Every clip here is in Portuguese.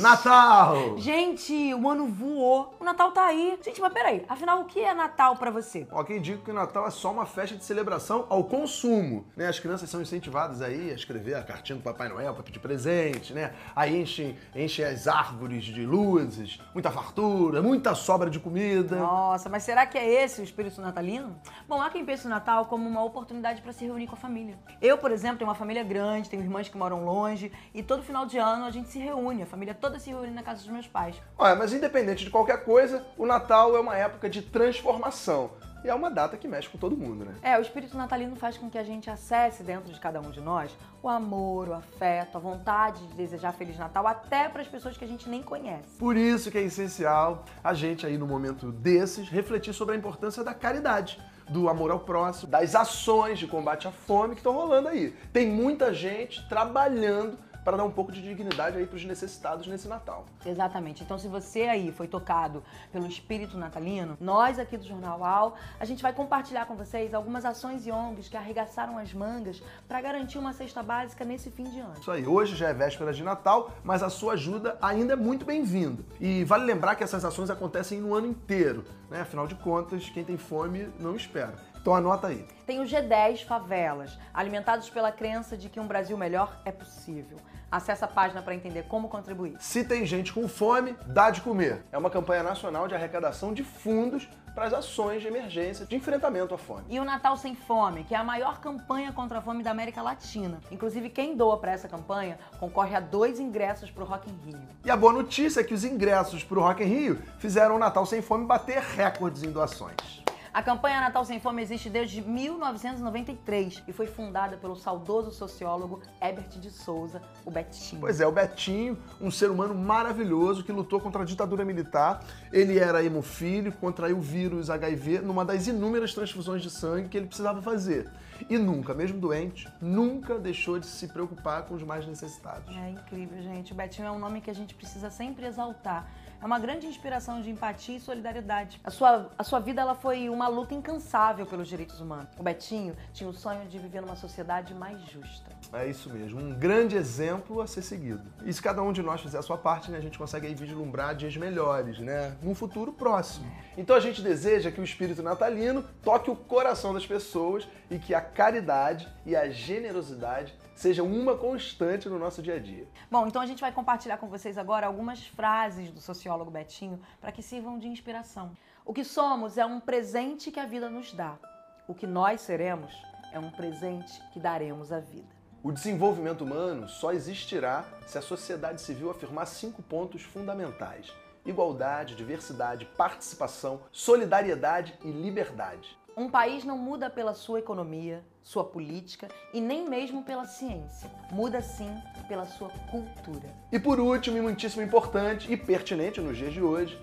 Natal! Gente, o ano voou. O Natal tá aí. Gente, mas peraí, afinal, o que é Natal pra você? Ó, quem diga que o Natal é só uma festa de celebração ao consumo, né? As crianças são incentivadas aí a escrever a cartinha do Papai Noel para pedir presente, né? Aí enchem, enchem as árvores de luzes, muita fartura, muita sobra de comida. Nossa, mas será que é esse o espírito natalino? Bom, há quem pense o Natal como uma oportunidade para se reunir com a família. Eu, por exemplo, tenho uma família grande, tenho irmãs que moram longe e todo final de ano a gente se reúne, a família toda se reúne na casa dos meus pais. Olha, mas independente de qualquer coisa, o Natal é uma época de transformação. E é uma data que mexe com todo mundo, né? É, o espírito natalino faz com que a gente acesse dentro de cada um de nós o amor, o afeto, a vontade de desejar Feliz Natal até para as pessoas que a gente nem conhece. Por isso que é essencial a gente aí no momento desses refletir sobre a importância da caridade, do amor ao próximo, das ações de combate à fome que estão rolando aí. Tem muita gente trabalhando para dar um pouco de dignidade aí para os necessitados nesse Natal. Exatamente. Então, se você aí foi tocado pelo espírito natalino, nós aqui do Jornal AL, a gente vai compartilhar com vocês algumas ações e ONGs que arregaçaram as mangas para garantir uma cesta básica nesse fim de ano. Isso aí. Hoje já é véspera de Natal, mas a sua ajuda ainda é muito bem-vinda. E vale lembrar que essas ações acontecem no ano inteiro, né? Afinal de contas, quem tem fome não espera. Então anota aí. Tem o G10 Favelas, alimentados pela crença de que um Brasil melhor é possível. Acesse a página para entender como contribuir. Se tem gente com fome, dá de comer. É uma campanha nacional de arrecadação de fundos para as ações de emergência de enfrentamento à fome. E o Natal Sem Fome, que é a maior campanha contra a fome da América Latina. Inclusive, quem doa para essa campanha concorre a dois ingressos para o Rock in Rio. E a boa notícia é que os ingressos para o Rock in Rio fizeram o Natal Sem Fome bater recordes em doações. A campanha Natal Sem Fome existe desde 1993 e foi fundada pelo saudoso sociólogo Herbert de Souza, o Betinho. Pois é, o Betinho, um ser humano maravilhoso que lutou contra a ditadura militar. Ele era hemofílico, contraiu o vírus HIV numa das inúmeras transfusões de sangue que ele precisava fazer. E nunca, mesmo doente, nunca deixou de se preocupar com os mais necessitados. É incrível, gente. O Betinho é um nome que a gente precisa sempre exaltar é uma grande inspiração de empatia e solidariedade. A sua, a sua vida ela foi uma luta incansável pelos direitos humanos. O Betinho tinha o sonho de viver numa sociedade mais justa. É isso mesmo, um grande exemplo a ser seguido. E se cada um de nós fizer a sua parte, né, a gente consegue aí vislumbrar dias melhores, né? Num futuro próximo. Então a gente deseja que o espírito natalino toque o coração das pessoas e que a caridade e a generosidade sejam uma constante no nosso dia a dia. Bom, então a gente vai compartilhar com vocês agora algumas frases do sociólogo Betinho para que sirvam de inspiração. O que somos é um presente que a vida nos dá. O que nós seremos é um presente que daremos à vida. O desenvolvimento humano só existirá se a sociedade civil afirmar cinco pontos fundamentais: igualdade, diversidade, participação, solidariedade e liberdade. Um país não muda pela sua economia, sua política e nem mesmo pela ciência. Muda sim pela sua cultura. E por último, e muitíssimo importante e pertinente nos dias de hoje,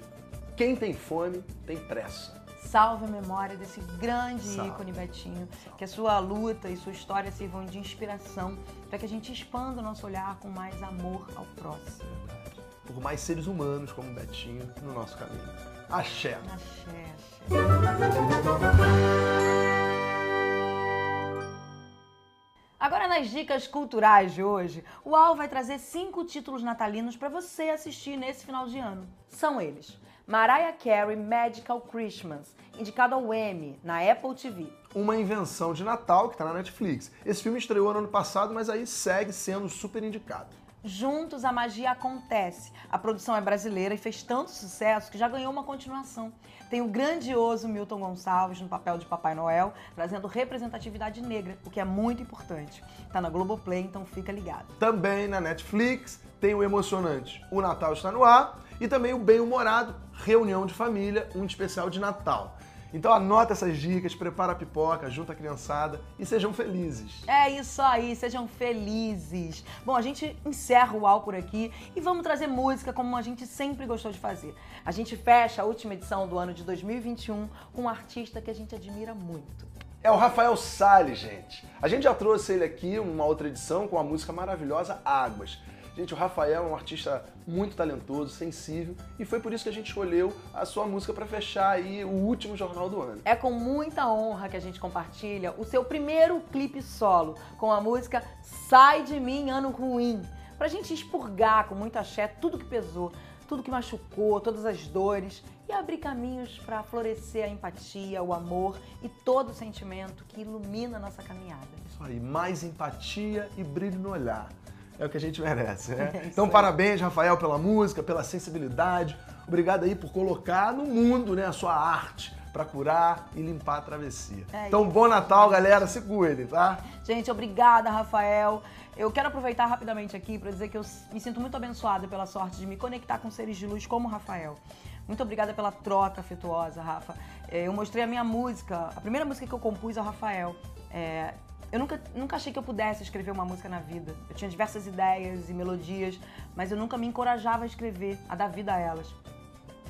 quem tem fome tem pressa. Salve a memória desse grande Salve. ícone Betinho, Salve. que a sua luta e sua história sirvam de inspiração para que a gente expanda o nosso olhar com mais amor ao próximo. Por mais seres humanos como Betinho no nosso caminho. Axé. Axé, axé. Nas dicas culturais de hoje, o Al vai trazer cinco títulos natalinos para você assistir nesse final de ano. São eles: Mariah Carey Magical Christmas, indicado ao Emmy na Apple TV. Uma invenção de Natal que está na Netflix. Esse filme estreou no ano passado, mas aí segue sendo super indicado. Juntos a Magia Acontece. A produção é brasileira e fez tanto sucesso que já ganhou uma continuação. Tem o grandioso Milton Gonçalves no papel de Papai Noel, trazendo representatividade negra, o que é muito importante. Tá na Globoplay, então fica ligado. Também na Netflix tem o emocionante O Natal Está no Ar e também o bem-humorado Reunião de Família, um especial de Natal. Então anota essas dicas, prepara a pipoca, junta a criançada e sejam felizes. É isso aí, sejam felizes. Bom, a gente encerra o UAU por aqui e vamos trazer música como a gente sempre gostou de fazer. A gente fecha a última edição do ano de 2021 com um artista que a gente admira muito. É o Rafael Salles, gente. A gente já trouxe ele aqui numa outra edição com a música maravilhosa Águas. Gente, o Rafael é um artista muito talentoso, sensível, e foi por isso que a gente escolheu a sua música para fechar aí o último jornal do ano. É com muita honra que a gente compartilha o seu primeiro clipe solo com a música Sai de mim, ano ruim. pra gente expurgar com muito axé tudo que pesou, tudo que machucou, todas as dores e abrir caminhos para florescer a empatia, o amor e todo o sentimento que ilumina a nossa caminhada. Isso aí, mais empatia e brilho no olhar. É o que a gente merece, né? É então, parabéns, Rafael, pela música, pela sensibilidade. Obrigado aí por colocar no mundo né, a sua arte para curar e limpar a travessia. É então, bom Natal, galera. Se cuidem, tá? Gente, obrigada, Rafael. Eu quero aproveitar rapidamente aqui para dizer que eu me sinto muito abençoada pela sorte de me conectar com seres de luz como o Rafael. Muito obrigada pela troca afetuosa, Rafa. É, Eu mostrei a minha música, a primeira música que eu compus ao Rafael. É, eu nunca, nunca achei que eu pudesse escrever uma música na vida. Eu tinha diversas ideias e melodias, mas eu nunca me encorajava a escrever, a dar vida a elas.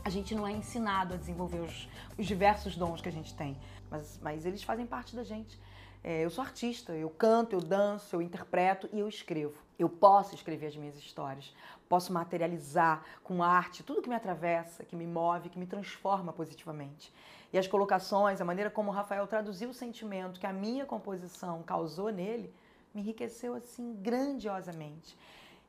A gente não é ensinado a desenvolver os, os diversos dons que a gente tem, mas, mas eles fazem parte da gente. É, eu sou artista, eu canto, eu danço, eu interpreto e eu escrevo. Eu posso escrever as minhas histórias, posso materializar com arte tudo que me atravessa, que me move, que me transforma positivamente. E as colocações, a maneira como o Rafael traduziu o sentimento que a minha composição causou nele, me enriqueceu assim grandiosamente.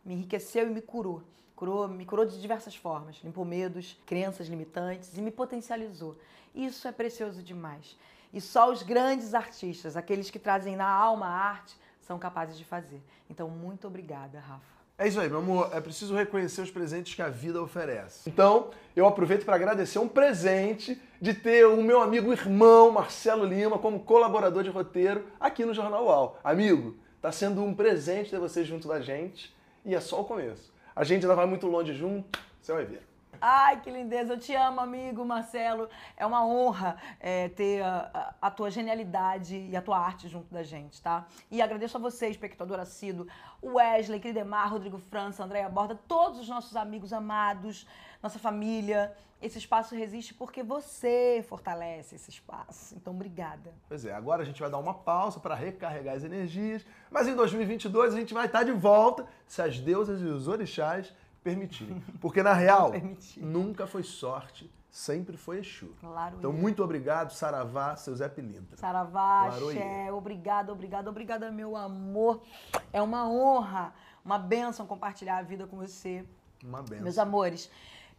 Me enriqueceu e me curou. Curou, me curou de diversas formas. Limpou medos, crenças limitantes e me potencializou. Isso é precioso demais. E só os grandes artistas, aqueles que trazem na alma a arte, são capazes de fazer. Então, muito obrigada, Rafa. É isso aí, meu amor. É preciso reconhecer os presentes que a vida oferece. Então, eu aproveito para agradecer um presente de ter o meu amigo irmão Marcelo Lima como colaborador de roteiro aqui no Jornal UAU. Amigo, tá sendo um presente ter você junto da gente e é só o começo. A gente ainda vai muito longe junto, você vai ver. Ai, que lindeza! Eu te amo, amigo Marcelo. É uma honra é, ter a, a- a tua genialidade e a tua arte junto da gente, tá? E agradeço a você, espectador assíduo, Wesley, Cridemar, Rodrigo França, Andréia Borda, todos os nossos amigos amados, nossa família. Esse espaço resiste porque você fortalece esse espaço. Então, obrigada. Pois é, agora a gente vai dar uma pausa para recarregar as energias, mas em 2022 a gente vai estar de volta se as deusas e os orixás permitirem. Porque na real, nunca foi sorte, sempre foi Exu. Claro. Então, eu. muito obrigado, Saravá, seu Zé Pilintra. Saravá, Claro, Xé, obrigada, obrigada, obrigada, meu amor. É uma honra, uma bênção compartilhar a vida com você. Uma benção. Meus amores,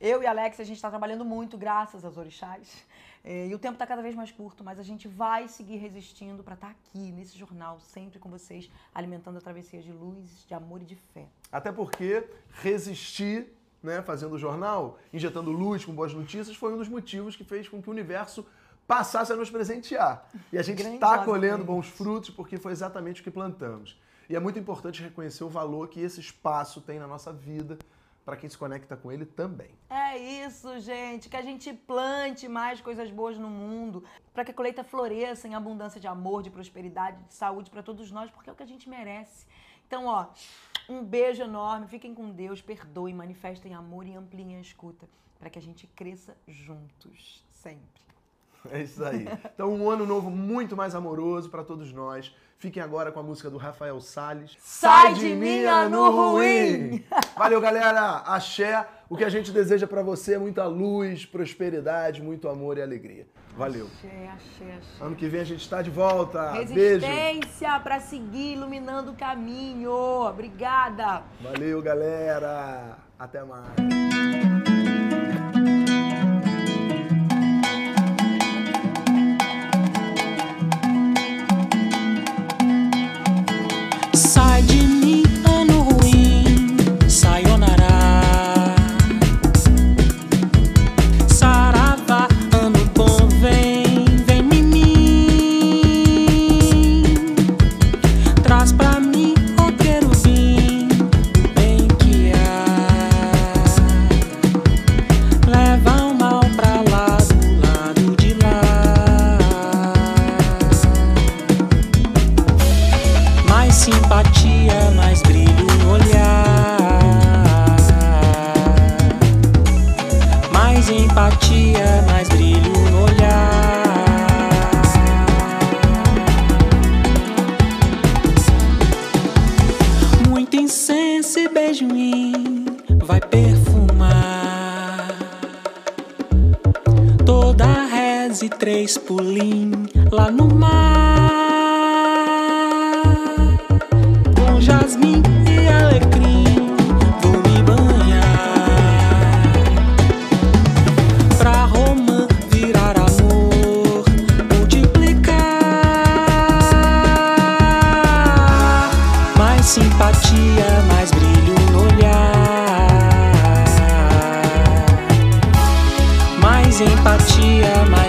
eu e Alex, a gente está trabalhando muito, graças aos orixás. É, e o tempo está cada vez mais curto, mas a gente vai seguir resistindo para estar aqui, nesse jornal, sempre com vocês, alimentando a travessia de luz, de amor e de fé. Até porque resistir, né, fazendo o jornal, injetando luz com boas notícias, foi um dos motivos que fez com que o universo passasse a nos presentear. E a gente está colhendo bons frutos porque foi exatamente o que plantamos. E é muito importante reconhecer o valor que esse espaço tem na nossa vida para quem se conecta com ele também. É isso, gente. Que a gente plante mais coisas boas no mundo, para que a colheita floresça em abundância de amor, de prosperidade, de saúde para todos nós, porque é o que a gente merece. Então, ó, um beijo enorme. Fiquem com Deus, perdoem, manifestem amor e ampliem a escuta, para que a gente cresça juntos, sempre. É isso aí. Então, um ano novo muito mais amoroso para todos nós. Fiquem agora com a música do Rafael Salles. Sai de mim, ano ruim. Valeu, galera. Axé. O que a gente deseja para você é muita luz, prosperidade, muito amor e alegria. Valeu. Axé, axé, axé. Ano que vem a gente está de volta. Resistência para seguir iluminando o caminho. Obrigada. Valeu, galera. Até mais. Mais empatia, mais brilho no olhar. Muito incenso e beijo em vai perfumar toda a reza e três pulim lá no mar com jasmim simpatia, mais brilho no olhar. Mais empatia, mais